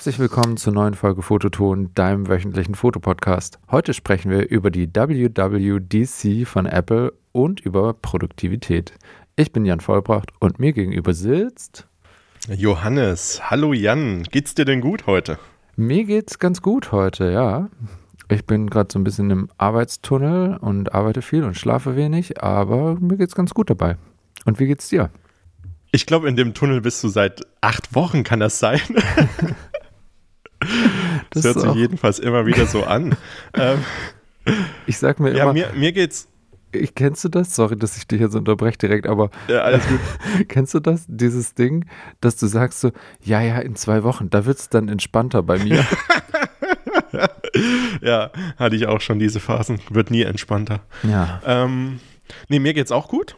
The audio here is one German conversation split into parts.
Herzlich willkommen zur neuen Folge Fototon, deinem wöchentlichen Fotopodcast. Heute sprechen wir über die WWDC von Apple und über Produktivität. Ich bin Jan Vollbracht und mir gegenüber sitzt Johannes. Hallo Jan, geht's dir denn gut heute? Mir geht's ganz gut heute, ja. Ich bin gerade so ein bisschen im Arbeitstunnel und arbeite viel und schlafe wenig, aber mir geht's ganz gut dabei. Und wie geht's dir? Ich glaube, in dem Tunnel bist du seit acht Wochen, kann das sein? das, das hört sich jedenfalls immer wieder so an. ähm, ich sag mir ja, immer. Mir, mir geht's. Ich, kennst du das? Sorry, dass ich dich jetzt unterbreche direkt, aber. Ja, alles gut. kennst du das? Dieses Ding, dass du sagst so, ja, ja, in zwei Wochen, da wird es dann entspannter bei mir. ja, hatte ich auch schon diese Phasen. Wird nie entspannter. Ja. Ähm, nee, mir geht's auch gut.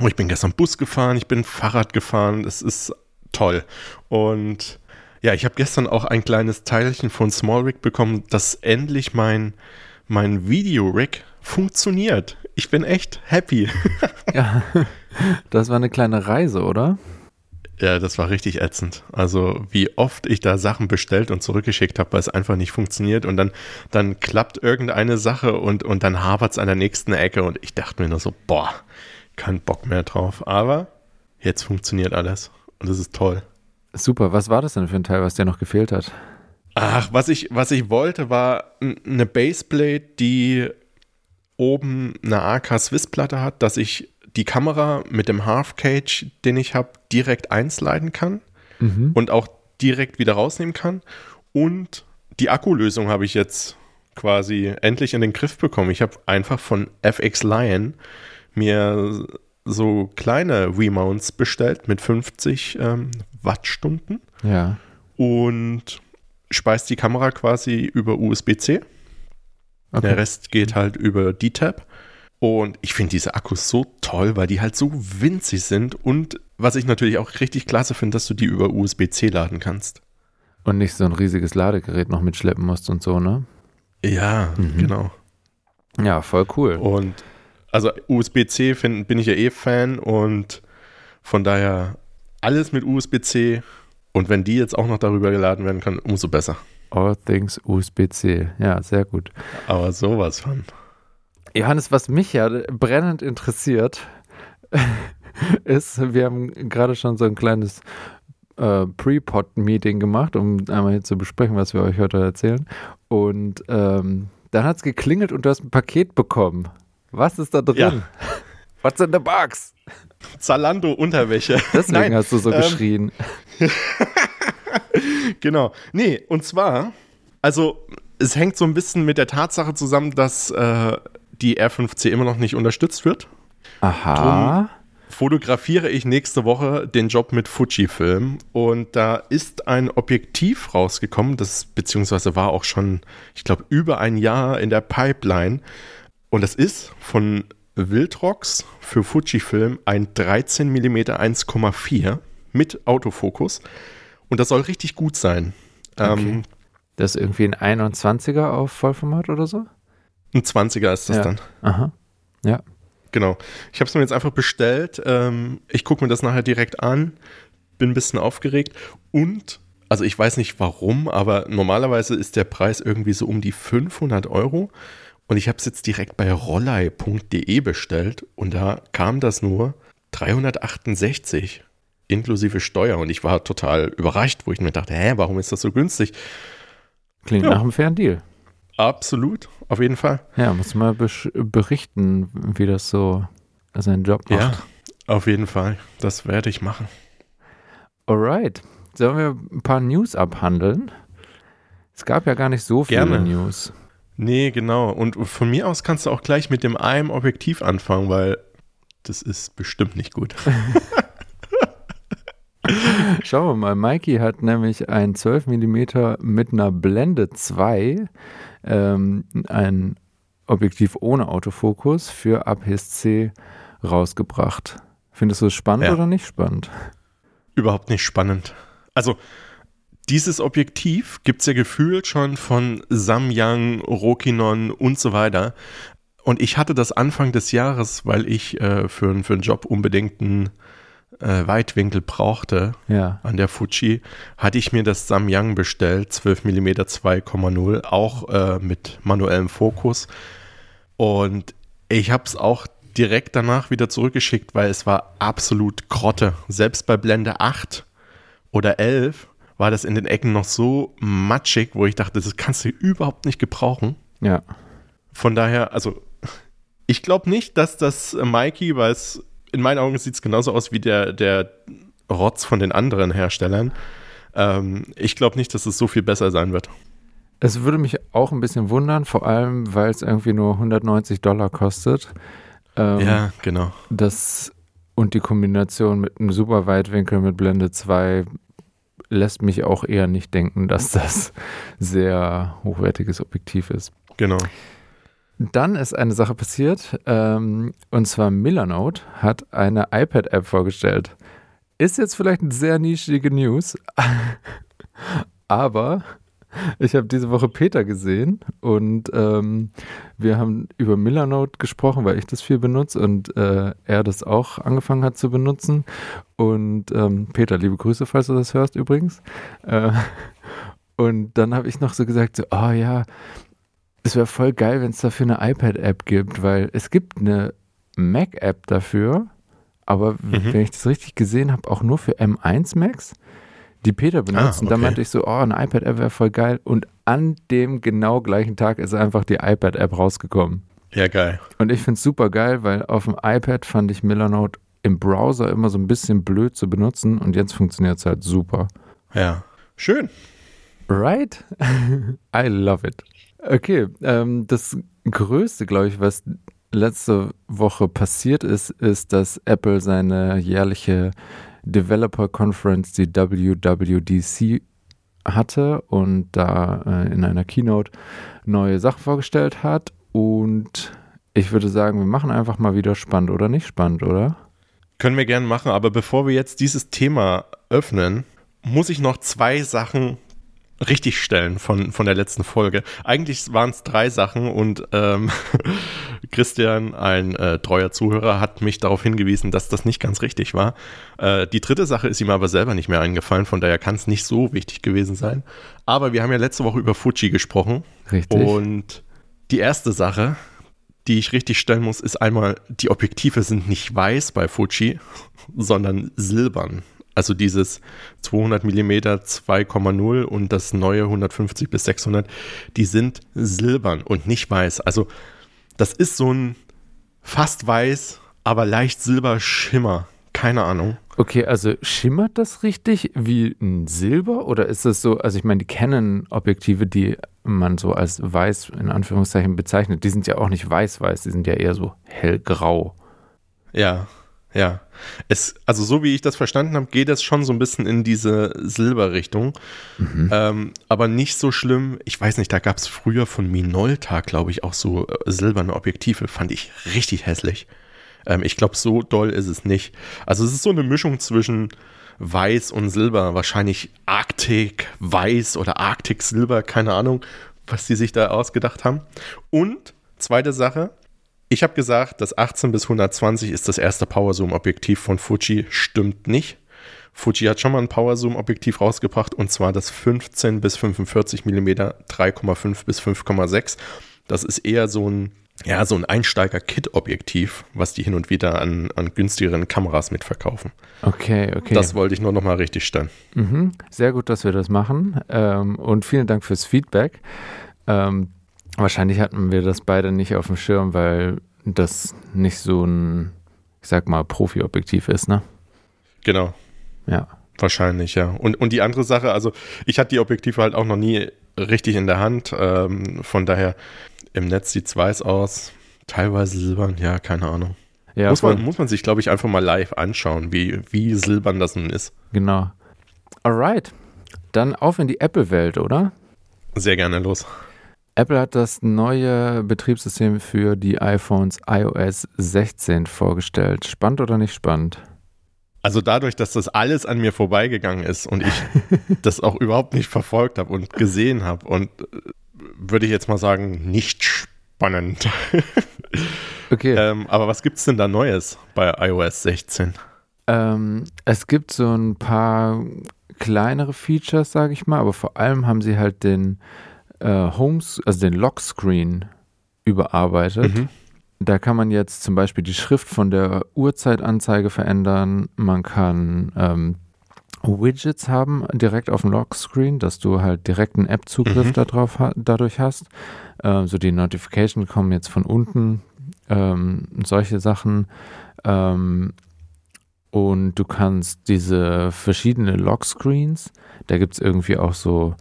Oh, ich bin gestern Bus gefahren, ich bin Fahrrad gefahren, es ist toll. Und ja, ich habe gestern auch ein kleines Teilchen von SmallRig bekommen, dass endlich mein, mein Video-Rig funktioniert. Ich bin echt happy. ja, das war eine kleine Reise, oder? Ja, das war richtig ätzend. Also wie oft ich da Sachen bestellt und zurückgeschickt habe, weil es einfach nicht funktioniert und dann, dann klappt irgendeine Sache und, und dann hapert es an der nächsten Ecke und ich dachte mir nur so, boah, kein Bock mehr drauf. Aber jetzt funktioniert alles und das ist toll. Super, was war das denn für ein Teil, was dir noch gefehlt hat? Ach, was ich, was ich wollte, war eine Baseplate, die oben eine AK Swiss Platte hat, dass ich die Kamera mit dem Half Cage, den ich habe, direkt einsliden kann mhm. und auch direkt wieder rausnehmen kann. Und die Akkulösung habe ich jetzt quasi endlich in den Griff bekommen. Ich habe einfach von FX Lion mir so kleine Remounts bestellt mit 50 ähm, Wattstunden. Ja. Und speist die Kamera quasi über USB-C. Okay. Der Rest geht halt über D-Tab. Und ich finde diese Akkus so toll, weil die halt so winzig sind. Und was ich natürlich auch richtig klasse finde, dass du die über USB-C laden kannst. Und nicht so ein riesiges Ladegerät noch mitschleppen musst und so, ne? Ja, mhm. genau. Ja, voll cool. Und also USB-C bin ich ja eh Fan und von daher alles mit USB-C. Und wenn die jetzt auch noch darüber geladen werden kann, umso besser. All things USB-C. Ja, sehr gut. Aber sowas von. Johannes, was mich ja brennend interessiert, ist, wir haben gerade schon so ein kleines äh, Pre-Pod-Meeting gemacht, um einmal hier zu besprechen, was wir euch heute erzählen. Und ähm, dann hat es geklingelt und du hast ein Paket bekommen. Was ist da drin? Ja. What's in the box? Zalando Unterwäsche. Deswegen Nein, hast du so ähm, geschrien. genau. Nee, und zwar, also es hängt so ein bisschen mit der Tatsache zusammen, dass äh, die R5C immer noch nicht unterstützt wird. Aha. Drum fotografiere ich nächste Woche den Job mit Fujifilm und da ist ein Objektiv rausgekommen, das beziehungsweise war auch schon, ich glaube, über ein Jahr in der Pipeline und das ist von Wildrox für Fujifilm ein 13 mm 1,4 mit Autofokus und das soll richtig gut sein. Okay. Ähm, das ist irgendwie ein 21er auf Vollformat oder so? Ein 20er ist das ja. dann. Aha. Ja. Genau. Ich habe es mir jetzt einfach bestellt. Ähm, ich gucke mir das nachher direkt an. Bin ein bisschen aufgeregt. Und, also ich weiß nicht warum, aber normalerweise ist der Preis irgendwie so um die 500 Euro. Und ich habe es jetzt direkt bei rollei.de bestellt. Und da kam das nur 368 inklusive Steuer. Und ich war total überrascht, wo ich mir dachte, hä, warum ist das so günstig? Klingt ja. nach einem fairen Deal. Absolut, auf jeden Fall. Ja, muss mal berichten, wie das so seinen Job macht. Ja, auf jeden Fall. Das werde ich machen. Alright. Sollen wir ein paar News abhandeln? Es gab ja gar nicht so viele Gerne. News. Nee, genau. Und von mir aus kannst du auch gleich mit dem einem Objektiv anfangen, weil das ist bestimmt nicht gut. Schauen wir mal. Mikey hat nämlich ein 12 mm mit einer Blende 2 ähm, ein Objektiv ohne Autofokus für APS-C rausgebracht. Findest du es spannend ja. oder nicht spannend? Überhaupt nicht spannend. Also, dieses Objektiv gibt es ja gefühlt schon von Samyang, Rokinon und so weiter. Und ich hatte das Anfang des Jahres, weil ich äh, für, für einen Job unbedingt ein äh, Weitwinkel brauchte Ja. an der Fuji, hatte ich mir das Samyang bestellt, 12 mm 2,0, auch äh, mit manuellem Fokus. Und ich habe es auch direkt danach wieder zurückgeschickt, weil es war absolut Grotte. Selbst bei Blende 8 oder 11 war das in den Ecken noch so matschig, wo ich dachte, das kannst du überhaupt nicht gebrauchen. Ja. Von daher, also ich glaube nicht, dass das Mikey, weil es in meinen Augen sieht es genauso aus wie der, der Rotz von den anderen Herstellern. Ähm, ich glaube nicht, dass es so viel besser sein wird. Es würde mich auch ein bisschen wundern, vor allem, weil es irgendwie nur 190 Dollar kostet. Ähm, ja, genau. Das und die Kombination mit einem super Weitwinkel mit Blende 2 lässt mich auch eher nicht denken, dass das sehr hochwertiges Objektiv ist. Genau. Dann ist eine Sache passiert, ähm, und zwar Millernote hat eine iPad-App vorgestellt. Ist jetzt vielleicht eine sehr nischige News, aber ich habe diese Woche Peter gesehen und ähm, wir haben über Millernote gesprochen, weil ich das viel benutze und äh, er das auch angefangen hat zu benutzen. Und ähm, Peter, liebe Grüße, falls du das hörst übrigens. Äh, und dann habe ich noch so gesagt, so, oh ja, es wäre voll geil, wenn es dafür eine iPad-App gibt, weil es gibt eine Mac-App dafür, aber Mhm. wenn ich das richtig gesehen habe, auch nur für M1 Macs, die Peter benutzt. Ah, Und da okay. meinte ich so, oh, eine iPad-App wäre voll geil. Und an dem genau gleichen Tag ist einfach die iPad-App rausgekommen. Ja, geil. Und ich finde es super geil, weil auf dem iPad fand ich Millernote im Browser immer so ein bisschen blöd zu benutzen und jetzt funktioniert es halt super. Ja. Schön. Right? I love it. Okay, ähm, das Größte, glaube ich, was letzte Woche passiert ist, ist, dass Apple seine jährliche Developer Conference, die WWDC, hatte und da äh, in einer Keynote neue Sachen vorgestellt hat. Und ich würde sagen, wir machen einfach mal wieder spannend oder nicht spannend, oder? Können wir gerne machen, aber bevor wir jetzt dieses Thema öffnen, muss ich noch zwei Sachen richtig stellen von, von der letzten Folge. Eigentlich waren es drei Sachen und ähm, Christian, ein äh, treuer Zuhörer, hat mich darauf hingewiesen, dass das nicht ganz richtig war. Äh, die dritte Sache ist ihm aber selber nicht mehr eingefallen, von daher kann es nicht so wichtig gewesen sein. Aber wir haben ja letzte Woche über Fuji gesprochen Richtig. und die erste Sache, die ich richtig stellen muss, ist einmal, die Objektive sind nicht weiß bei Fuji, sondern silbern. Also dieses 200 mm 2,0 und das neue 150 bis 600, die sind silbern und nicht weiß. Also das ist so ein fast weiß, aber leicht Silberschimmer. Keine Ahnung. Okay, also schimmert das richtig wie ein Silber oder ist das so, also ich meine, die Canon-Objektive, die man so als weiß in Anführungszeichen bezeichnet, die sind ja auch nicht weiß-weiß, die sind ja eher so hellgrau. Ja, ja. Es, also so wie ich das verstanden habe, geht es schon so ein bisschen in diese Silberrichtung. Ähm, aber nicht so schlimm. Ich weiß nicht, da gab es früher von Minolta, glaube ich, auch so äh, silberne Objektive. Fand ich richtig hässlich. Ähm, ich glaube, so doll ist es nicht. Also es ist so eine Mischung zwischen Weiß und Silber. Wahrscheinlich Arctic Weiß oder Arctic Silber. Keine Ahnung, was die sich da ausgedacht haben. Und zweite Sache, ich habe gesagt, das 18 bis 120 ist das erste Powerzoom-Objektiv von Fuji. Stimmt nicht. Fuji hat schon mal ein Powerzoom-Objektiv rausgebracht und zwar das 15 bis 45 mm 3,5 bis 5,6. Das ist eher so ein, ja, so ein Einsteiger-Kit-Objektiv, was die hin und wieder an, an günstigeren Kameras mitverkaufen. Okay, okay. Das wollte ich nur noch mal richtig stellen. Mhm. Sehr gut, dass wir das machen. Ähm, und vielen Dank fürs Feedback. Ähm, wahrscheinlich hatten wir das beide nicht auf dem Schirm, weil das nicht so ein, ich sag mal, Profi-Objektiv ist, ne? Genau. Ja. Wahrscheinlich, ja. Und, und die andere Sache, also ich hatte die Objektive halt auch noch nie richtig in der Hand. Ähm, von daher, im Netz sieht es weiß aus, teilweise silbern, ja, keine Ahnung. Ja, muss, man, muss man sich, glaube ich, einfach mal live anschauen, wie, wie silbern das nun ist. Genau. Alright. Dann auf in die Apple-Welt, oder? Sehr gerne los. Apple hat das neue Betriebssystem für die iPhones iOS 16 vorgestellt. Spannend oder nicht spannend? Also dadurch, dass das alles an mir vorbeigegangen ist und ich das auch überhaupt nicht verfolgt habe und gesehen habe und äh, würde ich jetzt mal sagen, nicht spannend. Okay. ähm, aber was gibt es denn da Neues bei iOS 16? Ähm, es gibt so ein paar kleinere Features, sage ich mal, aber vor allem haben sie halt den äh, Homes, also den Lockscreen überarbeitet. Mhm. Da kann man jetzt zum Beispiel die Schrift von der Uhrzeitanzeige verändern. Man kann ähm, Widgets haben direkt auf dem Lockscreen, dass du halt direkt einen App-Zugriff Mhm. darauf dadurch hast. Ähm, so die Notification kommen jetzt von unten, ähm, solche Sachen. Ähm, und du kannst diese verschiedenen Lockscreens, da gibt es irgendwie auch so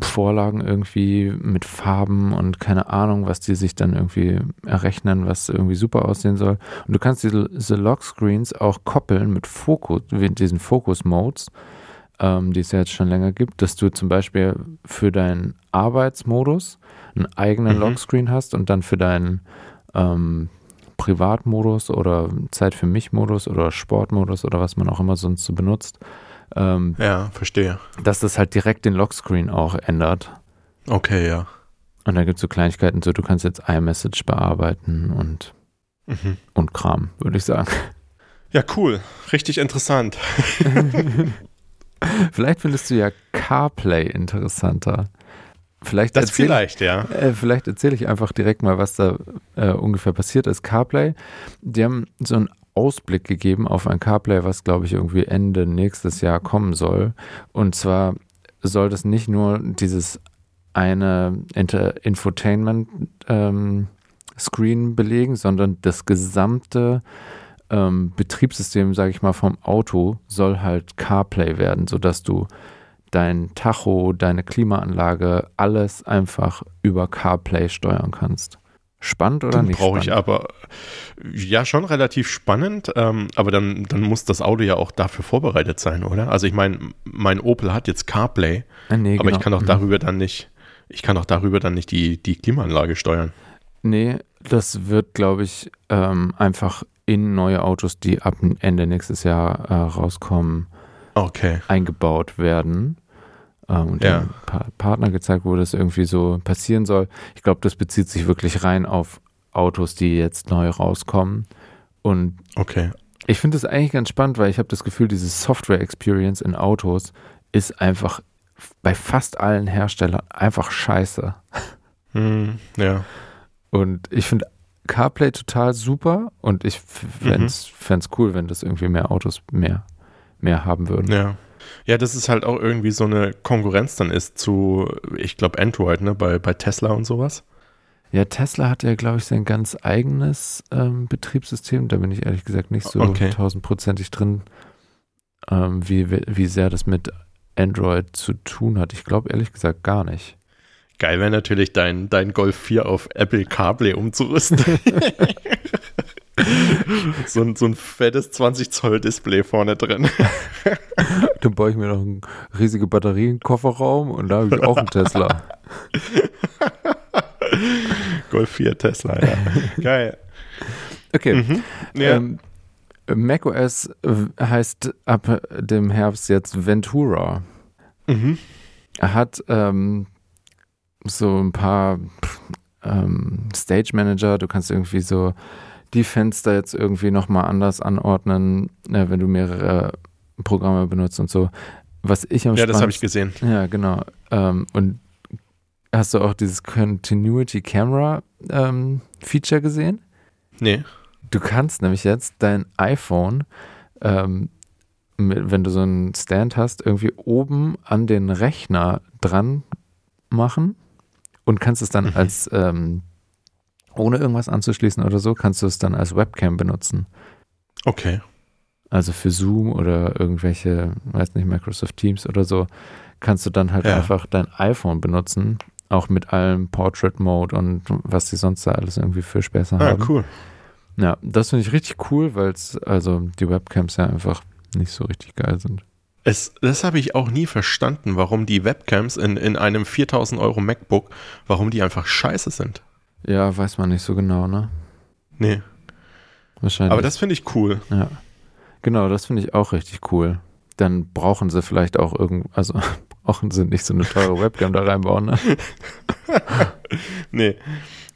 Vorlagen irgendwie mit Farben und keine Ahnung, was die sich dann irgendwie errechnen, was irgendwie super aussehen soll. Und du kannst diese, diese Lockscreens auch koppeln mit Fokus, diesen Focus-Modes, ähm, die es ja jetzt schon länger gibt, dass du zum Beispiel für deinen Arbeitsmodus einen eigenen Mhm. Lockscreen hast und dann für deinen ähm, Privatmodus oder Zeit für mich Modus oder Sportmodus oder was man auch immer sonst so benutzt, ähm, Ja, verstehe. dass das halt direkt den Lockscreen auch ändert. Okay, ja. Und da gibt es so Kleinigkeiten, so du kannst jetzt iMessage bearbeiten und, Mhm. und Kram, würde ich sagen. Ja, cool. Richtig interessant. Vielleicht findest du ja CarPlay interessanter. Vielleicht Das erzähl- vielleicht, ja. Äh, vielleicht erzähle ich einfach direkt mal, was da äh, ungefähr passiert ist. CarPlay, die haben so einen Ausblick gegeben auf ein CarPlay, was glaube ich irgendwie Ende nächstes Jahr kommen soll. Und zwar soll das nicht nur dieses eine Inter Infotainment ähm, Screen belegen, sondern das gesamte ähm, Betriebssystem, sage ich mal, vom Auto soll halt CarPlay werden, sodass du dein Tacho, deine Klimaanlage, alles einfach über CarPlay steuern kannst. Spannend oder Dann nicht? brauche ich aber, ja, schon relativ spannend, ähm, aber dann, dann muss das Auto ja auch dafür vorbereitet sein, oder? Also ich meine, mein Opel hat jetzt CarPlay, Ah, nee, aber ich genau. kann auch Mhm. darüber dann nicht, ich kann auch darüber dann nicht die, die Klimaanlage steuern. Nee, das wird, glaube ich, ähm, einfach in neue Autos, die ab Ende nächstes Jahr äh, rauskommen, Okay. eingebaut werden. Ähm, und Ja. dem pa Partner gezeigt, wo das irgendwie so passieren soll. Ich glaube, das bezieht sich wirklich rein auf Autos, die jetzt neu rauskommen. Und Okay. ich finde das eigentlich ganz spannend, weil ich habe das Gefühl, diese Software-Experience in Autos ist einfach bei fast allen Herstellern einfach scheiße. Hm, ja. Und ich finde CarPlay total super und ich fände es cool, wenn das irgendwie mehr Autos mehr, mehr haben würden. Ja. Ja, das ist halt auch irgendwie so eine Konkurrenz dann ist zu, ich glaube, Android, ne, bei, bei Tesla und sowas. Ja, Tesla hat ja, glaube ich, sein ganz eigenes ähm, Betriebssystem. Da bin ich ehrlich gesagt nicht so Okay. tausendprozentig drin, ähm, wie, wie sehr das mit Android zu tun hat. Ich glaube ehrlich gesagt gar nicht. Geil wäre natürlich dein, dein Golf 4 auf Apple CarPlay umzurüsten. so, ein, so ein fettes 20 Zoll Display vorne drin. Dann baue ich mir noch eine riesige Batterie in den Kofferraum und da habe ich auch einen Tesla. Golf 4 Tesla, ja. Geil. Okay. Mhm. Ja. Ähm, macOS heißt ab dem Herbst jetzt Ventura. mhm. Er hat ähm, so ein paar ähm, Stage Manager, du kannst irgendwie so die Fenster jetzt irgendwie nochmal anders anordnen, äh, wenn du mehrere Programme benutzt und so. Was ich am Ja, das habe ich gesehen. Ja, genau. Ähm, und hast du auch dieses Continuity Camera ähm, Feature gesehen? Nee. Du kannst nämlich jetzt dein iPhone, ähm, mit, wenn du so einen Stand hast, irgendwie oben an den Rechner dran machen und kannst es dann Mhm. als, ähm, ohne irgendwas anzuschließen oder so, kannst du es dann als Webcam benutzen. Okay. Also für Zoom oder irgendwelche, weiß nicht, Microsoft Teams oder so, kannst du dann halt Ja. einfach dein iPhone benutzen, auch mit allem Portrait Mode und was sie sonst da alles irgendwie für Späße Ah, haben. cool. Ja, das finde ich richtig cool, weil es, also die Webcams ja einfach nicht so richtig geil sind. Es, das habe ich auch nie verstanden, warum die Webcams in, in einem 4000 Euro MacBook, warum die einfach scheiße sind. Ja, weiß man nicht so genau, ne? Nee. Wahrscheinlich. Aber das finde ich cool. ja. Genau, das finde ich auch richtig cool. Dann brauchen sie vielleicht auch irgend, also brauchen sie nicht so eine teure Webcam da reinbauen, ne? Nee.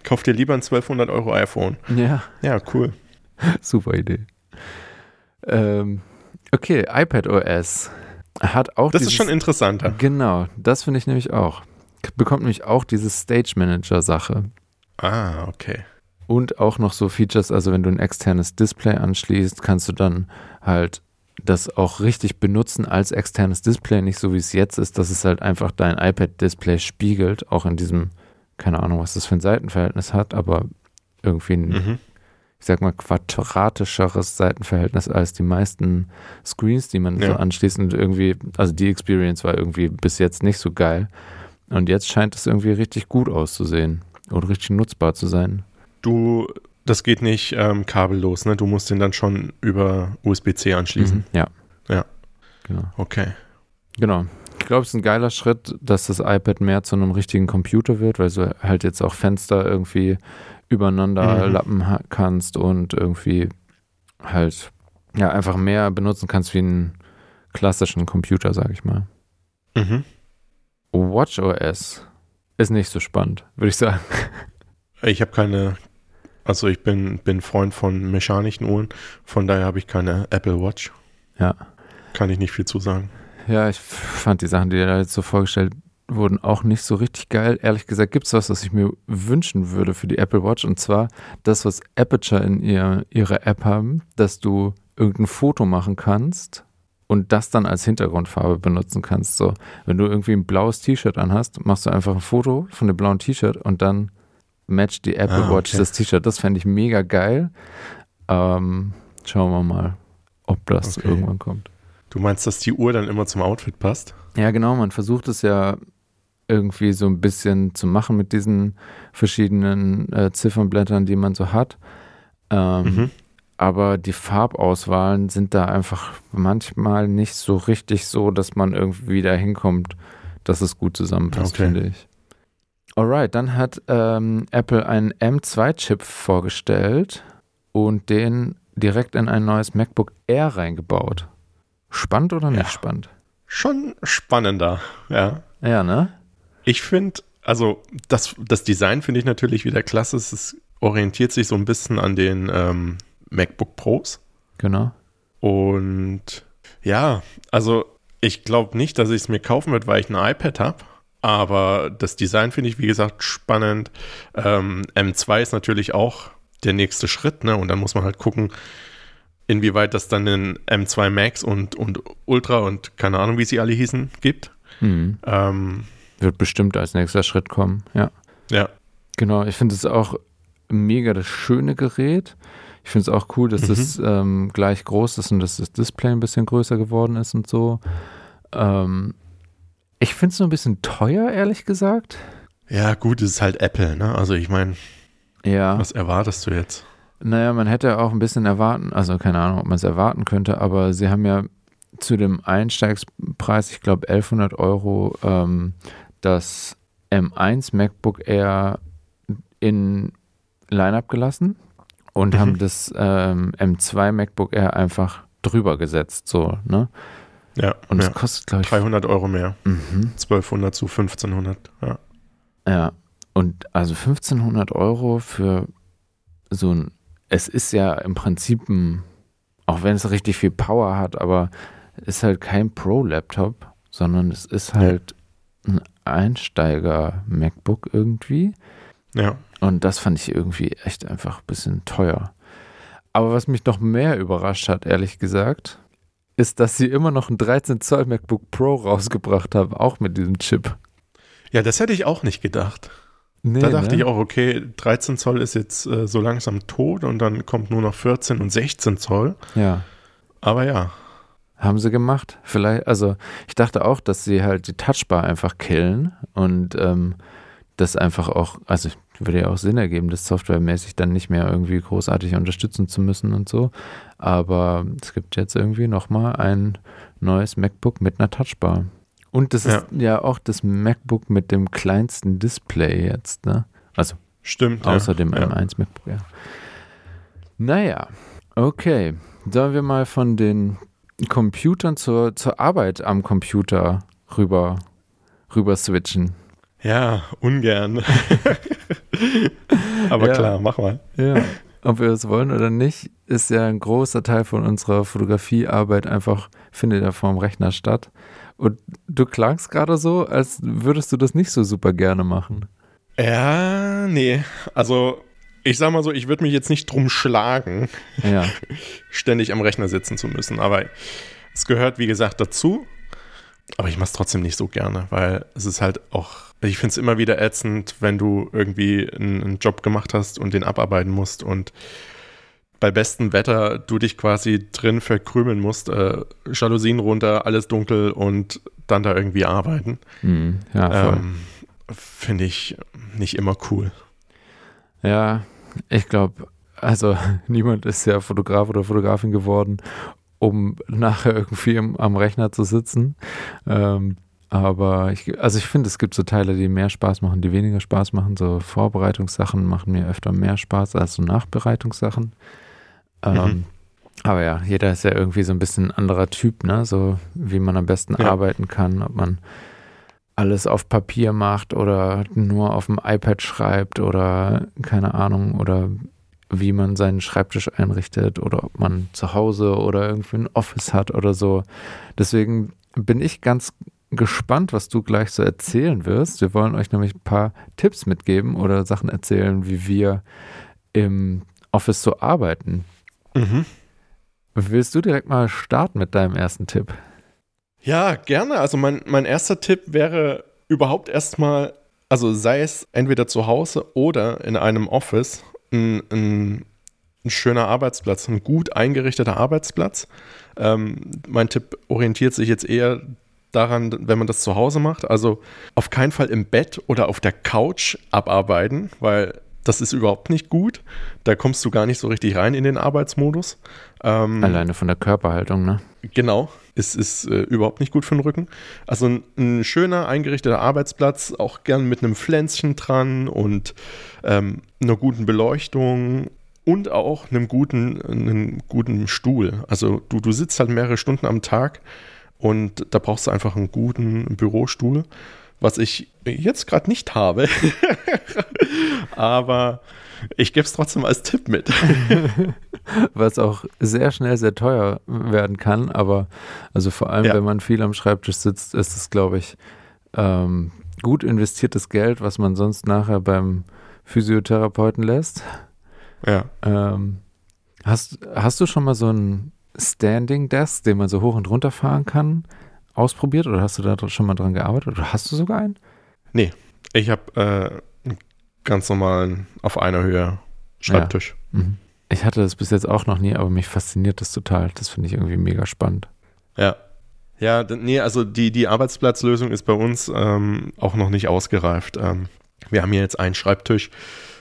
Kauf dir lieber ein 1200 Euro iPhone. Ja, Ja, cool. super Idee. Ähm, okay, iPad OS hat auch. Das dieses, ist schon interessanter. Genau, das finde ich nämlich auch. Bekommt nämlich auch diese Stage Manager-Sache. Ah, okay. Und auch noch so Features, also wenn du ein externes Display anschließt, kannst du dann halt das auch richtig benutzen als externes Display, nicht so wie es jetzt ist, dass es halt einfach dein iPad-Display spiegelt, auch in diesem, keine Ahnung, was das für ein Seitenverhältnis hat, aber irgendwie ein, Mhm. ich sag mal, quadratischeres Seitenverhältnis als die meisten Screens, die man so Ja. anschließt. Und irgendwie, also die Experience war irgendwie bis jetzt nicht so geil. Und jetzt scheint es irgendwie richtig gut auszusehen oder richtig nutzbar zu sein. Du, das geht nicht ähm, kabellos, ne? Du musst den dann schon über USB-C anschließen. Mhm. Ja. Ja. Genau. Okay. Genau. Ich glaube, es ist ein geiler Schritt, dass das iPad mehr zu einem richtigen Computer wird, weil du halt jetzt auch Fenster irgendwie übereinander Mhm. lappen kannst und irgendwie halt ja einfach mehr benutzen kannst wie einen klassischen Computer, sag ich mal. Mhm. WatchOS ist nicht so spannend, würde ich sagen. Ich habe keine, also ich bin, bin Freund von mechanischen Uhren, von daher habe ich keine Apple Watch. Ja. Kann ich nicht viel zu sagen. Ja, ich fand die Sachen, die da jetzt so vorgestellt wurden, auch nicht so richtig geil. Ehrlich gesagt, gibt es was, was ich mir wünschen würde für die Apple Watch. Und zwar das, was Aperture in ihr, ihrer App haben, dass du irgendein Foto machen kannst und das dann als Hintergrundfarbe benutzen kannst. So, wenn du irgendwie ein blaues T-Shirt anhast, machst du einfach ein Foto von dem blauen T-Shirt und dann matcht die Apple Ah, Watch okay. das T-Shirt. Das fände ich mega geil. Ähm, schauen wir mal, ob das Okay. irgendwann kommt. Du meinst, dass die Uhr dann immer zum Outfit passt? Ja, genau, man versucht es ja irgendwie so ein bisschen zu machen mit diesen verschiedenen äh, Ziffernblättern, die man so hat. Ähm, Mhm. Aber die Farbauswahlen sind da einfach manchmal nicht so richtig so, dass man irgendwie da hinkommt, dass es gut zusammenpasst, Okay. finde ich. Alright, dann hat ähm, Apple einen M2-Chip vorgestellt und den direkt in ein neues MacBook Air reingebaut. Spannend oder nicht Ja. spannend? Schon spannender, ja. Ja, ne? Ich finde, also das, das Design finde ich natürlich wieder klasse. Es ist, orientiert sich so ein bisschen an den ähm, MacBook Pros. Genau. Und ja, also ich glaube nicht, dass ich es mir kaufen werde, weil ich ein iPad habe. Aber das Design finde ich, wie gesagt, spannend. Ähm, M2 ist natürlich auch der nächste Schritt, ne? Und dann muss man halt gucken, inwieweit das dann in M2 Max und, und Ultra und keine Ahnung, wie sie alle hießen, gibt. Mhm. Ähm, Wird bestimmt als nächster Schritt kommen, ja. ja, Genau, ich finde es auch mega das schöne Gerät. Ich finde es auch cool, dass Mhm. es ähm, gleich groß ist und dass das Display ein bisschen größer geworden ist und so. Ähm, ich finde es nur ein bisschen teuer, ehrlich gesagt. ja, gut, es ist halt Apple, ne? Also ich meine, Ja. was erwartest du jetzt? Naja, man hätte auch ein bisschen erwarten, also keine Ahnung, ob man es erwarten könnte, aber sie haben ja zu dem Einsteigspreis, ich glaube 1100 Euro, ähm, das M1 MacBook Air in Line-Up gelassen und Mhm. haben das ähm, M2 MacBook Air einfach drüber gesetzt, so, ne? Ja, Und es ja. kostet, glaube ich, 300 Euro mehr. mhm. 1200 zu 1500, ja. Ja, und also 1500 Euro für so ein, es ist ja im Prinzip ein, auch wenn es richtig viel Power hat, aber ist halt kein Pro-Laptop, sondern es ist halt ein Einsteiger-MacBook irgendwie. Ja, Und das fand ich irgendwie echt einfach ein bisschen teuer. Aber was mich noch mehr überrascht hat, ehrlich gesagt, ist, dass sie immer noch ein 13 Zoll MacBook Pro rausgebracht haben, auch mit diesem Chip. ja das hätte ich auch nicht gedacht. Nee, da dachte ne? ich auch, okay, 13 Zoll ist jetzt äh, so langsam tot und dann kommt nur noch 14 und 16 Zoll. Ja. Aber ja, Haben sie gemacht. Vielleicht, also ich dachte auch, dass sie halt die Touchbar einfach killen und ähm, das einfach auch, also würde ja auch Sinn ergeben, das softwaremäßig dann nicht mehr irgendwie großartig unterstützen zu müssen und so. Aber es gibt jetzt irgendwie nochmal ein neues MacBook mit einer Touchbar. Und das ist ja auch das MacBook mit dem kleinsten Display jetzt, ne? Also stimmt. Außer ja. dem ja. M1 MacBook Air. Naja, okay. Sollen wir mal von den Computern zur, zur Arbeit am Computer rüber, rüber switchen? Ja, ungern. Aber Ja. klar, mach mal. Ja. ob wir es wollen oder nicht, ist ja ein großer Teil von unserer Fotografiearbeit einfach, findet ja vorm Rechner statt. Und du klangst gerade so, als würdest du das nicht so super gerne machen. Ja, nee. Also, ich sag mal so, ich würde mich jetzt nicht drum schlagen, Ja. ständig am Rechner sitzen zu müssen. Aber es gehört, wie gesagt, dazu. Aber ich mache es trotzdem nicht so gerne, weil es ist halt auch, ich finde es immer wieder ätzend, wenn du irgendwie einen, einen Job gemacht hast und den abarbeiten musst und bei bestem Wetter du dich quasi drin verkrümeln musst, äh, Jalousien runter, alles dunkel und dann da irgendwie arbeiten. Mhm. Ja. Ähm, finde ich nicht immer cool. Ja, ich glaube, also niemand ist ja Fotograf oder Fotografin geworden, um nachher irgendwie im, am Rechner zu sitzen. Ähm, aber ich, also ich finde, es gibt so Teile, die mehr Spaß machen, die weniger Spaß machen. So Vorbereitungssachen machen mir öfter mehr Spaß als so Nachbereitungssachen. Ähm, Mhm. Aber ja, jeder ist ja irgendwie so ein bisschen ein anderer Typ, ne? So wie man am besten Ja. arbeiten kann, ob man alles auf Papier macht oder nur auf dem iPad schreibt oder keine Ahnung oder wie man seinen Schreibtisch einrichtet oder ob man zu Hause oder irgendwie ein Office hat oder so. Deswegen bin ich ganz gespannt, was du gleich so erzählen wirst. Wir wollen euch nämlich ein paar Tipps mitgeben oder Sachen erzählen, wie wir im Office so arbeiten. Mhm. Willst du direkt mal starten mit deinem ersten Tipp? Ja, gerne. Also mein, mein erster Tipp wäre überhaupt erstmal, also sei es entweder zu Hause oder in einem Office, ein, ein, ein schöner Arbeitsplatz, ein gut eingerichteter Arbeitsplatz. Ähm, mein Tipp orientiert sich jetzt eher daran, wenn man das zu Hause macht. Also auf keinen Fall im Bett oder auf der Couch abarbeiten, weil das ist überhaupt nicht gut. Da kommst du gar nicht so richtig rein in den Arbeitsmodus. Ähm, Alleine von der Körperhaltung, ne? Genau, es ist äh, überhaupt nicht gut für den Rücken. Also ein, ein schöner, eingerichteter Arbeitsplatz, auch gern mit einem Pflänzchen dran und ähm, einer guten Beleuchtung und auch einem guten, einem guten Stuhl. Also du, du sitzt halt mehrere Stunden am Tag und da brauchst du einfach einen guten Bürostuhl, was ich jetzt gerade nicht habe. Aber ich gebe es trotzdem als Tipp mit. Was auch sehr schnell sehr teuer werden kann, aber also vor allem, Ja. wenn man viel am Schreibtisch sitzt, ist es, glaube ich, ähm, gut investiertes Geld, was man sonst nachher beim Physiotherapeuten lässt. Ja. Ähm, hast, hast du schon mal so ein Standing Desk, den man so hoch und runter fahren kann, ausprobiert oder hast du da schon mal dran gearbeitet oder hast du sogar einen? Ich habe äh, einen ganz normalen auf einer Höhe Schreibtisch. Mhm. Ich hatte das bis jetzt auch noch nie, aber mich fasziniert das total. Das finde ich irgendwie mega spannend. Ja. Ja, nee, also die, die Arbeitsplatzlösung ist bei uns ähm, auch noch nicht ausgereift. Ähm, wir haben hier jetzt einen Schreibtisch.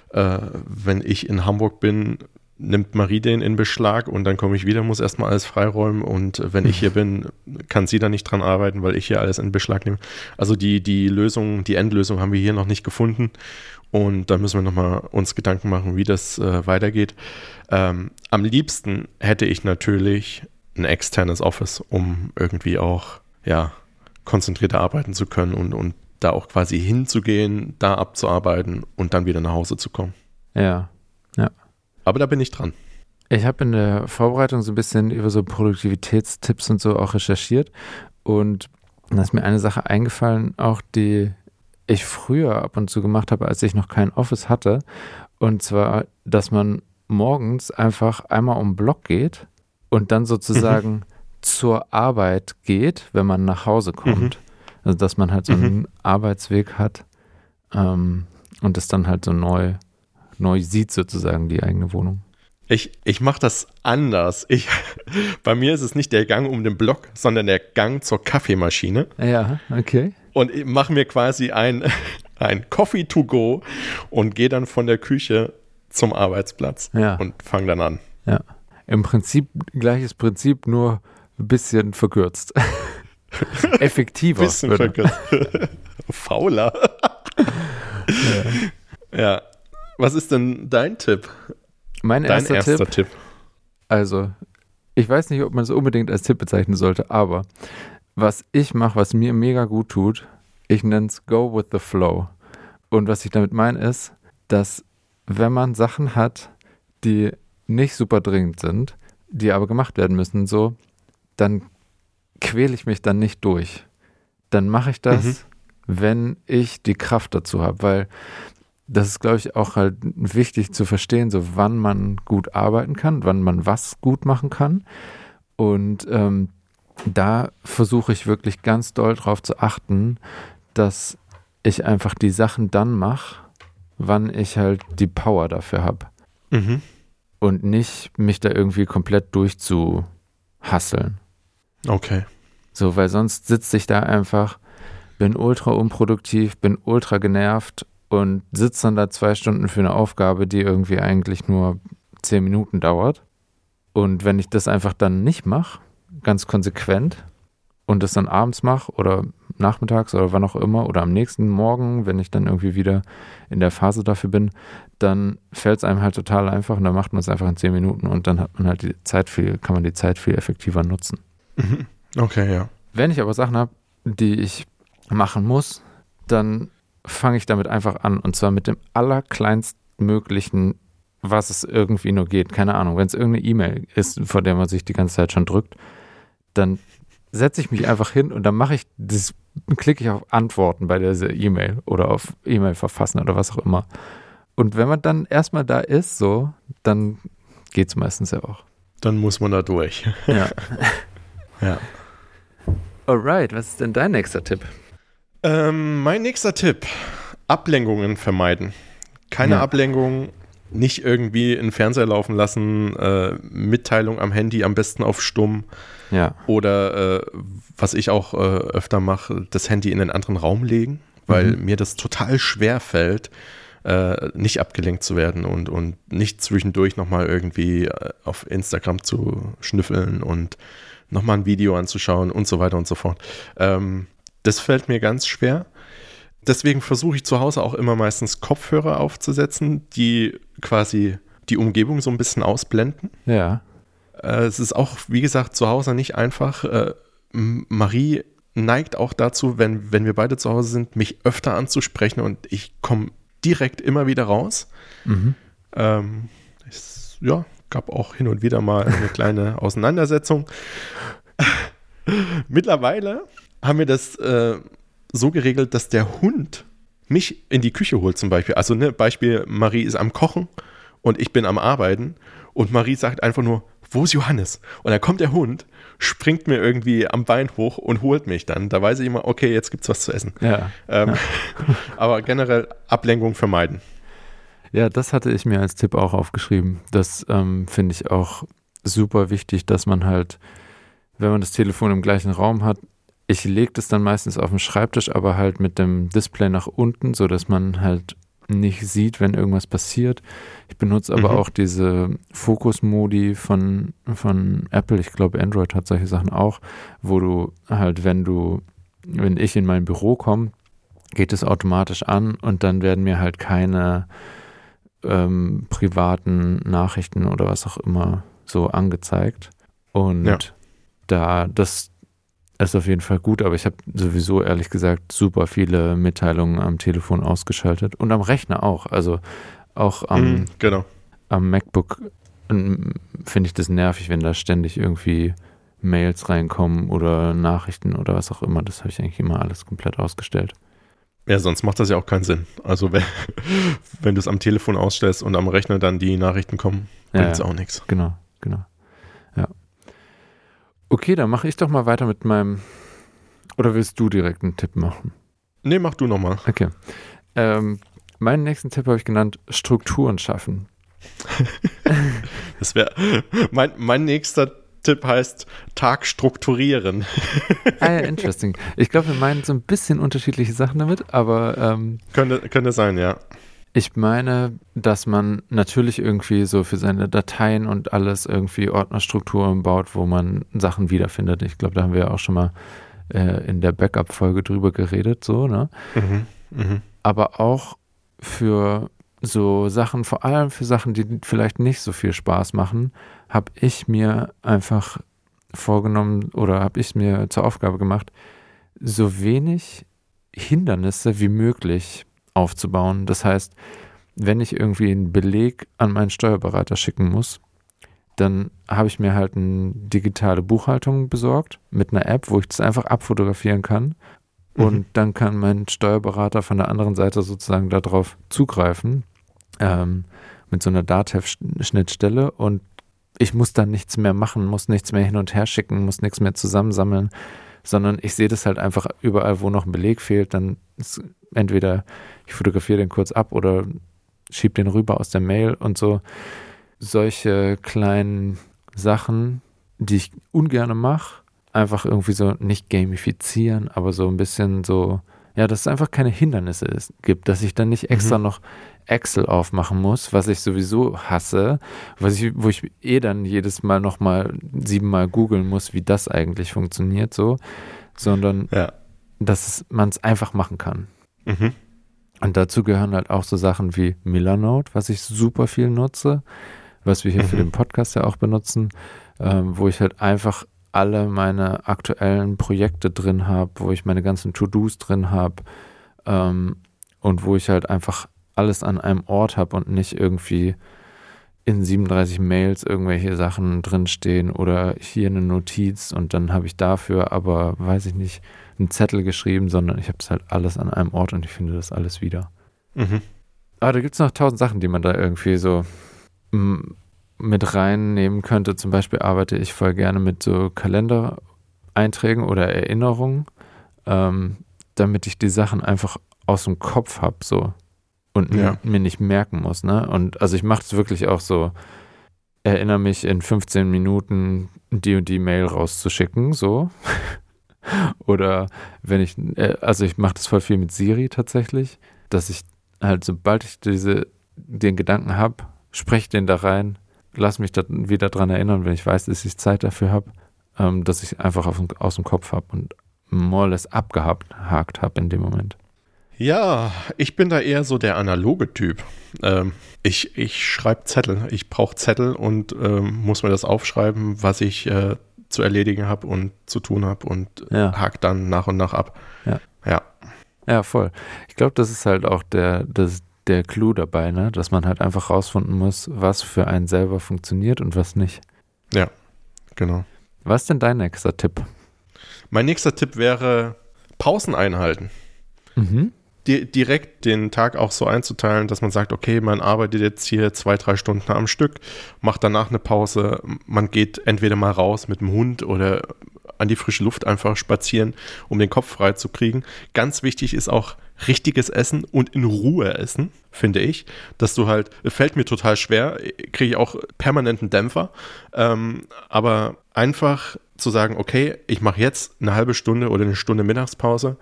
Äh, wenn ich in Hamburg bin, nimmt Marie den in Beschlag und dann komme ich wieder, muss erstmal alles freiräumen und wenn ich hier bin, kann sie da nicht dran arbeiten, weil ich hier alles in Beschlag nehme. Also die, die Lösung, die Endlösung haben wir hier noch nicht gefunden und da müssen wir nochmal uns Gedanken machen, wie das äh, weitergeht. Ähm, am liebsten hätte ich natürlich ein externes Office, um irgendwie auch, ja, konzentrierter arbeiten zu können und, und da auch quasi hinzugehen, da abzuarbeiten und dann wieder nach Hause zu kommen. Ja. Aber da bin ich dran. Ich habe in der Vorbereitung so ein bisschen über so Produktivitätstipps und so auch recherchiert und da ist mir eine Sache eingefallen, auch die ich früher ab und zu gemacht habe, als ich noch kein Office hatte. Und zwar, dass man morgens einfach einmal um den Block geht und dann sozusagen zur Arbeit geht, wenn man nach Hause kommt. Also dass man halt so einen Arbeitsweg hat ähm, und es dann halt so neu, neu sieht sozusagen, die eigene Wohnung. Ich, ich mache das anders. Ich, bei mir ist es nicht der Gang um den Block, sondern der Gang zur Kaffeemaschine. Ja, okay. Und ich mache mir quasi ein, ein Coffee to go und gehe dann von der Küche zum Arbeitsplatz Ja. und fange dann an. Ja. Im Prinzip gleiches Prinzip, nur ein bisschen verkürzt. Effektiver. Bisschen verkürzt. Fauler. ja. Was ist denn dein Tipp? Mein Dein erster, erster Tipp, Tipp. also ich weiß nicht, ob man es unbedingt als Tipp bezeichnen sollte, aber was ich mache, was mir mega gut tut, ich nenne es Go with the Flow. Und was ich damit meine ist, dass wenn man Sachen hat, die nicht super dringend sind, die aber gemacht werden müssen, so, dann quäle ich mich dann nicht durch. Dann mache ich das, mhm. wenn ich die Kraft dazu habe, weil das ist, glaube ich, auch halt wichtig zu verstehen, so wann man gut arbeiten kann, wann man was gut machen kann. Und ähm, da versuche ich wirklich ganz doll darauf zu achten, dass ich einfach die Sachen dann mache, wann ich halt die Power dafür habe. Mhm. Und nicht mich da irgendwie komplett durchzuhasseln. Okay. So, weil sonst sitze ich da einfach, bin ultra unproduktiv, bin ultra genervt und sitze dann da zwei Stunden für eine Aufgabe, die irgendwie eigentlich nur zehn Minuten dauert. Und wenn ich das einfach dann nicht mache, ganz konsequent, und das dann abends mache oder nachmittags oder wann auch immer oder am nächsten Morgen, wenn ich dann irgendwie wieder in der Phase dafür bin, dann fällt es einem halt total einfach und dann macht man es einfach in zehn Minuten und dann hat man halt die Zeit viel, kann man die Zeit viel effektiver nutzen. Mhm. Okay, ja. Wenn ich aber Sachen habe, die ich machen muss, dann fange ich damit einfach an und zwar mit dem allerkleinstmöglichen, was es irgendwie nur geht. Keine Ahnung, wenn es irgendeine E-Mail ist, vor der man sich die ganze Zeit schon drückt, dann setze ich mich einfach hin und dann mache ich das, klicke ich auf Antworten bei dieser E-Mail oder auf E-Mail verfassen oder was auch immer. Und wenn man dann erstmal da ist, so, dann geht es meistens ja auch. Dann muss man da durch. Ja. ja. Alright, was ist denn dein nächster Tipp? Ähm, mein nächster Tipp: Ablenkungen vermeiden. Keine ja. Ablenkung, nicht irgendwie einen Fernseher laufen lassen, äh, Mitteilung am Handy am besten auf Stumm. Ja. Oder äh, was ich auch äh, öfter mache, das Handy in einen anderen Raum legen, weil mhm. mir das total schwer fällt, äh, nicht abgelenkt zu werden und, und nicht zwischendurch nochmal irgendwie äh, auf Instagram zu schnüffeln und nochmal ein Video anzuschauen und so weiter und so fort. Ähm, das fällt mir ganz schwer. Deswegen versuche ich zu Hause auch immer meistens Kopfhörer aufzusetzen, die quasi die Umgebung so ein bisschen ausblenden. Ja. Äh, es ist auch, wie gesagt, zu Hause nicht einfach. Äh, Marie neigt auch dazu, wenn, wenn wir beide zu Hause sind, mich öfter anzusprechen und ich komme direkt immer wieder raus. Mhm. Ähm, es, ja, gab auch hin und wieder mal eine kleine Auseinandersetzung. Mittlerweile haben wir das äh, so geregelt, dass der Hund mich in die Küche holt zum Beispiel. Also ne, Beispiel, Marie ist am Kochen und ich bin am Arbeiten und Marie sagt einfach nur, wo ist Johannes? Und dann kommt der Hund, springt mir irgendwie am Bein hoch und holt mich dann. Da weiß ich immer, okay, jetzt gibt's was zu essen. Ja. Ähm, ja. aber generell Ablenkung vermeiden. Ja, das hatte ich mir als Tipp auch aufgeschrieben. Das ähm, finde ich auch super wichtig, dass man halt, wenn man das Telefon im gleichen Raum hat, ich lege das dann meistens auf den Schreibtisch, aber halt mit dem Display nach unten, sodass man halt nicht sieht, wenn irgendwas passiert. Ich benutze aber mhm. auch diese Fokus-Modi von, von Apple. Ich glaube, Android hat solche Sachen auch, wo du halt, wenn du, wenn ich in mein Büro komme, geht es automatisch an und dann werden mir halt keine ähm, privaten Nachrichten oder was auch immer so angezeigt. Und ja. da, das, ist auf jeden Fall gut, aber ich habe sowieso ehrlich gesagt super viele Mitteilungen am Telefon ausgeschaltet und am Rechner auch. Also auch am, mm, genau. am MacBook ähm, finde ich das nervig, wenn da ständig irgendwie Mails reinkommen oder Nachrichten oder was auch immer. Das habe ich eigentlich immer alles komplett ausgestellt. Ja, sonst macht das ja auch keinen Sinn. Also wenn, wenn du es am Telefon ausstellst und am Rechner dann die Nachrichten kommen, bringt es ja, auch nichts. Genau, genau. Okay, dann mache ich doch mal weiter mit meinem. Oder willst du direkt einen Tipp machen? Nee, mach du nochmal. Okay. Ähm, meinen nächsten Tipp habe ich genannt: Strukturen schaffen. das wäre. Mein, mein nächster Tipp heißt Tag strukturieren. ah ja, interesting. Ich glaube, wir meinen so ein bisschen unterschiedliche Sachen damit, aber. Ähm, könnte, könnte sein, ja. Ich meine, dass man natürlich irgendwie so für seine Dateien und alles irgendwie Ordnerstrukturen baut, wo man Sachen wiederfindet. Ich glaube, da haben wir ja auch schon mal äh, in der Backup-Folge drüber geredet, so, ne? Mhm, mh. Aber auch für so Sachen, vor allem für Sachen, die vielleicht nicht so viel Spaß machen, habe ich mir einfach vorgenommen oder habe ich mir zur Aufgabe gemacht, so wenig Hindernisse wie möglich aufzubauen. Das heißt, wenn ich irgendwie einen Beleg an meinen Steuerberater schicken muss, dann habe ich mir halt eine digitale Buchhaltung besorgt mit einer App, wo ich das einfach abfotografieren kann. Und mhm. dann kann mein Steuerberater von der anderen Seite sozusagen darauf zugreifen ähm, mit so einer Datev-Schnittstelle und ich muss dann nichts mehr machen, muss nichts mehr hin und her schicken, muss nichts mehr zusammensammeln, sondern ich sehe das halt einfach überall, wo noch ein Beleg fehlt, dann ist entweder ich fotografiere den kurz ab oder schiebe den rüber aus der Mail und so solche kleinen Sachen, die ich ungern mache, einfach irgendwie so nicht gamifizieren, aber so ein bisschen so, ja, dass es einfach keine Hindernisse ist, gibt, dass ich dann nicht extra mhm. noch Excel aufmachen muss, was ich sowieso hasse, was ich, wo ich eh dann jedes Mal nochmal siebenmal googeln muss, wie das eigentlich funktioniert, so, sondern ja. dass man es einfach machen kann. Mhm. Und dazu gehören halt auch so Sachen wie Milanote, was ich super viel nutze, was wir hier mhm. für den Podcast ja auch benutzen, ähm, wo ich halt einfach alle meine aktuellen Projekte drin habe, wo ich meine ganzen To-Dos drin habe ähm, und wo ich halt einfach alles an einem Ort habe und nicht irgendwie in 37 Mails irgendwelche Sachen drinstehen oder hier eine Notiz und dann habe ich dafür aber, weiß ich nicht, einen Zettel geschrieben, sondern ich habe das halt alles an einem Ort und ich finde das alles wieder. Mhm. Aber da gibt es noch tausend Sachen, die man da irgendwie so mit reinnehmen könnte. Zum Beispiel arbeite ich voll gerne mit so Kalendereinträgen oder Erinnerungen, ähm, damit ich die Sachen einfach aus dem Kopf habe, so und ja. mir nicht merken muss. Ne? Und also ich mache es wirklich auch so, erinnere mich in 15 Minuten die und die Mail rauszuschicken, so. Oder wenn ich, äh, also ich mache das voll viel mit Siri tatsächlich, dass ich halt, sobald ich diese, den Gedanken habe, spreche den da rein, lass mich da wieder dran erinnern, wenn ich weiß, dass ich Zeit dafür habe, ähm, dass ich einfach auf, aus dem Kopf habe und more or less abgehakt habe in dem Moment. Ja, ich bin da eher so der analoge Typ. Ähm, ich ich schreibe Zettel. Ich brauche Zettel und ähm, muss mir das aufschreiben, was ich äh, zu erledigen habe und zu tun habe und ja. hake dann nach und nach ab. Ja. Ja, ja voll. Ich glaube, das ist halt auch der, das, der Clou dabei, ne? dass man halt einfach rausfinden muss, was für einen selber funktioniert und was nicht. Ja, genau. Was ist denn dein nächster Tipp? Mein nächster Tipp wäre Pausen einhalten. Mhm di direkt den Tag auch so einzuteilen, dass man sagt, okay, man arbeitet jetzt hier zwei, drei Stunden am Stück, macht danach eine Pause, man geht entweder mal raus mit dem Hund oder an die frische Luft einfach spazieren, um den Kopf frei zu kriegen. Ganz wichtig ist auch richtiges Essen und in Ruhe essen, finde ich. Dass du halt, fällt mir total schwer, kriege ich auch permanenten Dämpfer. Ähm, aber einfach zu sagen, okay, ich mache jetzt eine halbe Stunde oder eine Stunde Mittagspause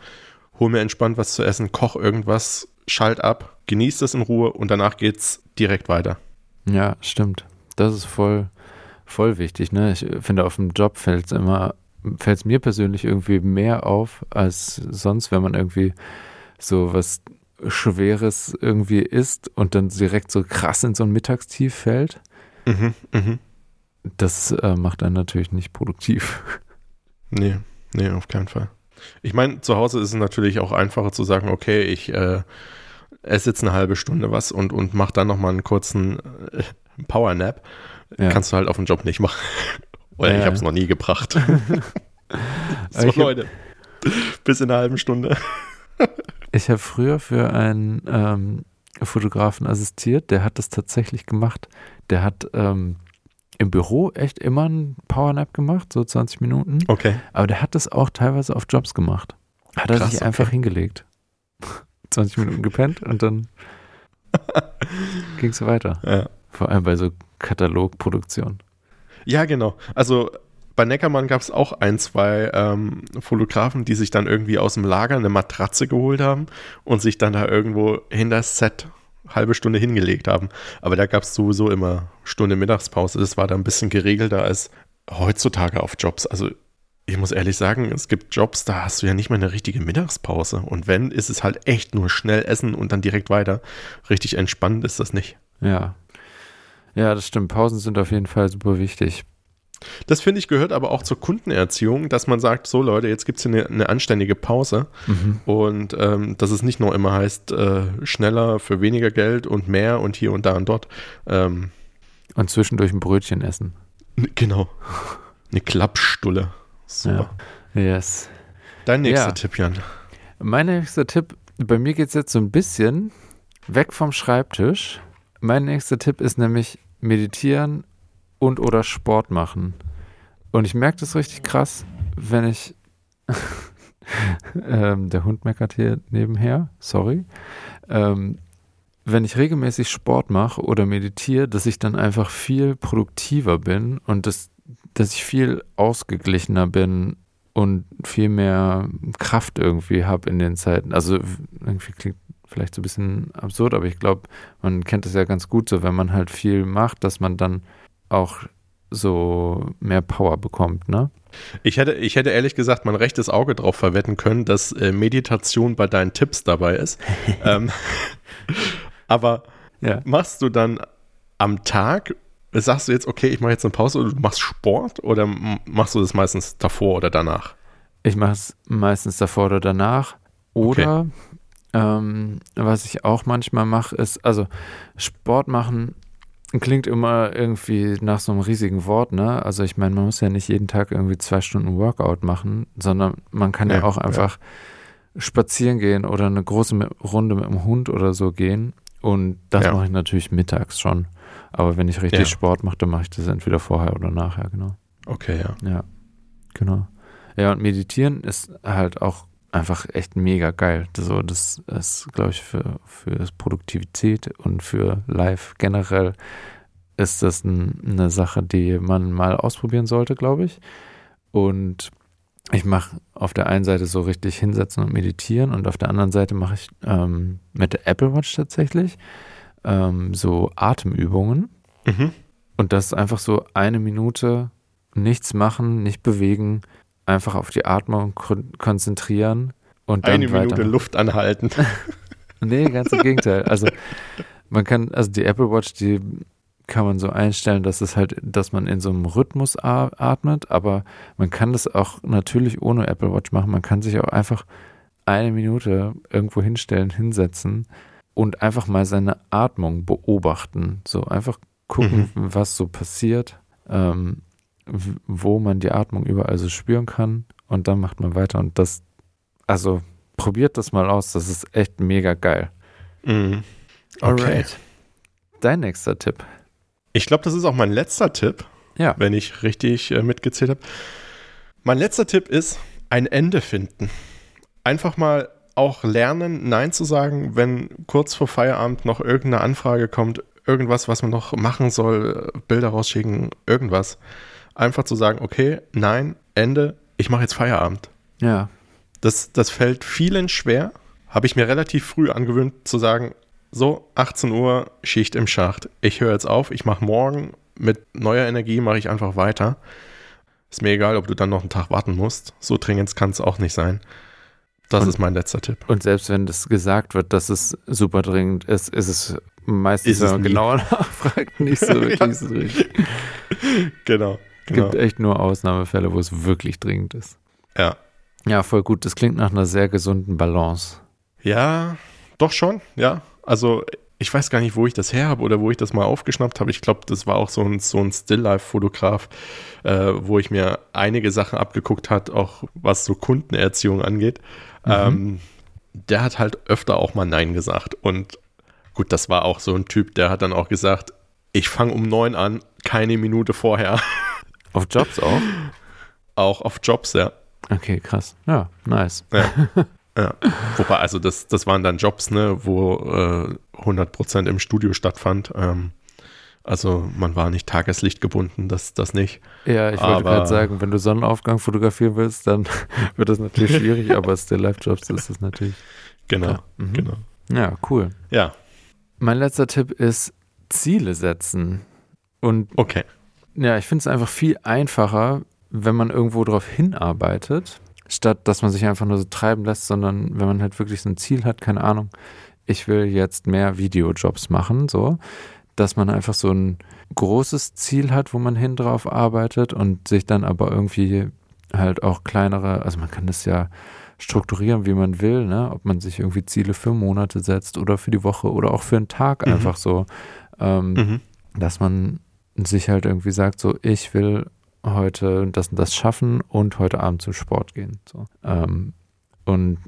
hol mir entspannt was zu essen, koch irgendwas, schalt ab, genieß das in Ruhe und danach geht's direkt weiter. Ja, stimmt. Das ist voll, voll wichtig. Ne? Ich finde, auf dem Job fällt es immer, fällt es mir persönlich irgendwie mehr auf als sonst, wenn man irgendwie so was Schweres irgendwie isst und dann direkt so krass in so ein Mittagstief fällt. Mhm, mh. Das äh, macht einen natürlich nicht produktiv. Nee, nee, auf keinen Fall. Ich meine, zu Hause ist es natürlich auch einfacher zu sagen, okay, ich äh, esse jetzt eine halbe Stunde was und, und mache dann nochmal einen kurzen äh, Powernap. Ja. Kannst du halt auf dem Job nicht machen. Oder ja, ich habe es noch nie gebracht. so, Leute. Bis in einer halben Stunde. ich habe früher für einen ähm, Fotografen assistiert, der hat das tatsächlich gemacht. Der hat ähm, im Büro echt immer einen Powernap gemacht, so 20 Minuten. Okay. Aber der hat das auch teilweise auf Jobs gemacht. Hat er Krass, sich einfach okay. hingelegt. 20 Minuten gepennt und dann ging es weiter. Ja. Vor allem bei so Katalogproduktionen. Ja, genau. Also bei Neckermann gab es auch ein, zwei ähm, Fotografen, die sich dann irgendwie aus dem Lager eine Matratze geholt haben und sich dann da irgendwo hinter das Set halbe Stunde hingelegt haben. Aber da gab es sowieso immer Stunde Mittagspause. Das war da ein bisschen geregelter als heutzutage auf Jobs. Also ich muss ehrlich sagen, es gibt Jobs, da hast du ja nicht mal eine richtige Mittagspause. Und wenn, ist es halt echt nur schnell essen und dann direkt weiter. Richtig entspannt ist das nicht. Ja. Ja, das stimmt. Pausen sind auf jeden Fall super wichtig. Das finde ich gehört aber auch zur Kundenerziehung, dass man sagt, so Leute, jetzt gibt es hier eine, eine, anständige Pause mhm. und ähm, dass es nicht nur immer heißt, äh, schneller für weniger Geld und mehr und hier und da und dort. Ähm, und zwischendurch ein Brötchen essen. Genau. Eine Klappstulle. Super. Ja. Yes. Dein nächster ja. Tipp, Jan. Mein nächster Tipp, bei mir geht es jetzt so ein bisschen weg vom Schreibtisch. Mein nächster Tipp ist nämlich meditieren und oder Sport machen. Und ich merke das richtig krass, wenn ich. ähm, der Hund meckert hier nebenher, sorry. Ähm, wenn ich regelmäßig Sport mache oder meditiere, dass ich dann einfach viel produktiver bin und das, dass ich viel ausgeglichener bin und viel mehr Kraft irgendwie habe in den Zeiten. Also irgendwie klingt vielleicht so ein bisschen absurd, aber ich glaube, man kennt es ja ganz gut so, wenn man halt viel macht, dass man dann auch so mehr Power bekommt, ne? Ich hätte, ich hätte ehrlich gesagt mein rechtes Auge drauf verwetten können, dass äh, Meditation bei deinen Tipps dabei ist. ähm, aber ja. machst du dann am Tag, sagst du jetzt, okay, ich mache jetzt eine Pause und du machst Sport oder machst du das meistens davor oder danach? Ich mache es meistens davor oder danach. Oder okay. ähm, was ich auch manchmal mache, ist, also Sport machen klingt immer irgendwie nach so einem riesigen Wort, ne? Also ich meine, man muss ja nicht jeden Tag irgendwie zwei Stunden Workout machen, sondern man kann ja, ja auch einfach ja. spazieren gehen oder eine große Runde mit dem Hund oder so gehen. Und das ja. mache ich natürlich mittags schon. Aber wenn ich richtig Sport mache, dann mache ich das entweder vorher oder nachher, genau. Okay, ja. Ja, genau. Ja, und meditieren ist halt auch einfach echt mega geil. So, das ist, glaube ich, für, für Produktivität und für Live generell ist das ein, eine Sache, die man mal ausprobieren sollte, glaube ich. Und ich mache auf der einen Seite so richtig hinsetzen und meditieren und auf der anderen Seite mache ich ähm, mit der Apple Watch tatsächlich ähm, so Atemübungen. Mhm. Und das ist einfach so eine Minute nichts machen, nicht bewegen, einfach auf die Atmung konzentrieren und dann Eine Minute Luft anhalten. nee, ganz im Gegenteil. Also man kann, also die Apple Watch, die kann man so einstellen, dass es halt, dass man in so einem Rhythmus atmet, aber man kann das auch natürlich ohne Apple Watch machen. Man kann sich auch einfach eine Minute irgendwo hinstellen, hinsetzen und einfach mal seine Atmung beobachten. So einfach gucken, mhm. was so passiert. Ähm, wo man die Atmung überall so spüren kann und dann macht man weiter und das, also probiert das mal aus, das ist echt mega geil. Mhm. Okay. Alright. Dein nächster Tipp. Ich glaube, das ist auch mein letzter Tipp, ja. wenn ich richtig äh, mitgezählt habe. Mein letzter Tipp ist ein Ende finden. Einfach mal auch lernen, Nein zu sagen, wenn kurz vor Feierabend noch irgendeine Anfrage kommt, irgendwas, was man noch machen soll, Bilder rausschicken, irgendwas einfach zu sagen, okay, nein, Ende, ich mache jetzt Feierabend. Ja. Das, das fällt vielen schwer. Habe ich mir relativ früh angewöhnt zu sagen, so, 18 Uhr, Schicht im Schacht. Ich höre jetzt auf, ich mache morgen mit neuer Energie, mache ich einfach weiter. Ist mir egal, ob du dann noch einen Tag warten musst. So dringend kann es auch nicht sein. Das und, ist mein letzter Tipp. Und selbst wenn das gesagt wird, dass es super dringend ist, ist es meistens, ist wenn man genauer nachfragt, nicht so wirklich so richtig. Genau. Es gibt echt nur Ausnahmefälle, wo es wirklich dringend ist. Ja. Ja, voll gut. Das klingt nach einer sehr gesunden Balance. Ja, doch schon, ja. Also ich weiß gar nicht, wo ich das her habe oder wo ich das mal aufgeschnappt habe. Ich glaube, das war auch so ein, so ein Still-Life-Fotograf, äh, wo ich mir einige Sachen abgeguckt hat, auch was so Kundenerziehung angeht. Mhm. Ähm, der hat halt öfter auch mal Nein gesagt. Und gut, das war auch so ein Typ, der hat dann auch gesagt, ich fange um neun an, keine Minute vorher. Auf Jobs auch? Auch auf Jobs, ja. Okay, krass. Ja, nice. Ja. ja. Wobei, also das, das waren dann Jobs, ne, wo äh, 100% im Studio stattfand. Ähm, also man war nicht Tageslicht gebunden, das, das nicht. Ja, ich wollte gerade sagen, wenn du Sonnenaufgang fotografieren willst, dann wird das natürlich schwierig, aber Still-Life-Jobs ist das natürlich. Genau, mhm. genau. Ja, cool. Ja. Mein letzter Tipp ist Ziele setzen. Und okay. Ja, ich finde es einfach viel einfacher, wenn man irgendwo drauf hinarbeitet, statt dass man sich einfach nur so treiben lässt, sondern wenn man halt wirklich so ein Ziel hat, keine Ahnung, ich will jetzt mehr Videojobs machen, so, dass man einfach so ein großes Ziel hat, wo man hin drauf arbeitet und sich dann aber irgendwie halt auch kleinere, also man kann das ja strukturieren, wie man will, ne? ob man sich irgendwie Ziele für Monate setzt oder für die Woche oder auch für einen Tag mhm. einfach so, ähm, mhm. dass man sich halt irgendwie sagt, so ich will heute das und das schaffen und heute Abend zum Sport gehen. So. Ähm, und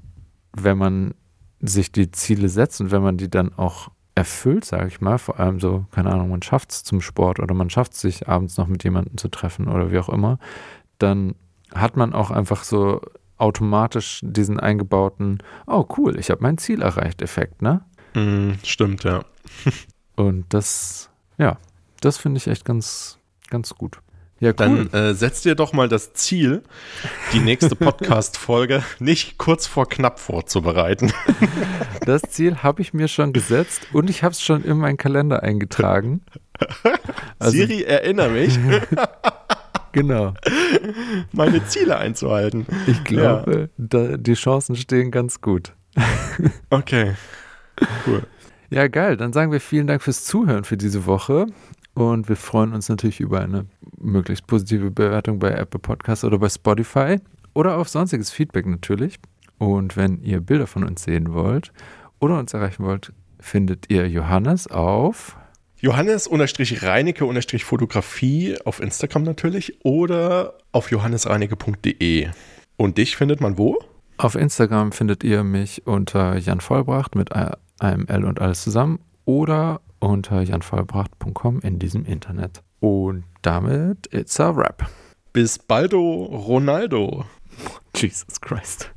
wenn man sich die Ziele setzt und wenn man die dann auch erfüllt, sage ich mal, vor allem so, keine Ahnung, man schafft es zum Sport oder man schafft es sich abends noch mit jemandem zu treffen oder wie auch immer, dann hat man auch einfach so automatisch diesen eingebauten, oh cool, ich habe mein Ziel erreicht, Effekt, ne? Mm, stimmt, ja. Und das, ja, das finde ich echt ganz, ganz gut. Ja, cool. Dann äh, setz dir doch mal das Ziel, die nächste Podcast-Folge nicht kurz vor knapp vorzubereiten. Das Ziel habe ich mir schon gesetzt und ich habe es schon in meinen Kalender eingetragen. Also, Siri, erinnere mich. genau. Meine Ziele einzuhalten. Ich glaube, ja. da, die Chancen stehen ganz gut. Okay. Cool. Ja, geil. Dann sagen wir vielen Dank fürs Zuhören für diese Woche. Und wir freuen uns natürlich über eine möglichst positive Bewertung bei Apple Podcasts oder bei Spotify oder auf sonstiges Feedback natürlich. Und wenn ihr Bilder von uns sehen wollt oder uns erreichen wollt, findet ihr Johannes auf Johannes-Reinecke-Fotografie auf Instagram natürlich oder auf johannesreinecke.de. Und dich findet man wo? Auf Instagram findet ihr mich unter Jan Vollbracht mit einem L und alles zusammen oder unter janvollbracht.com in diesem Internet. Und damit it's a wrap. Bis baldo, Ronaldo. Jesus Christ.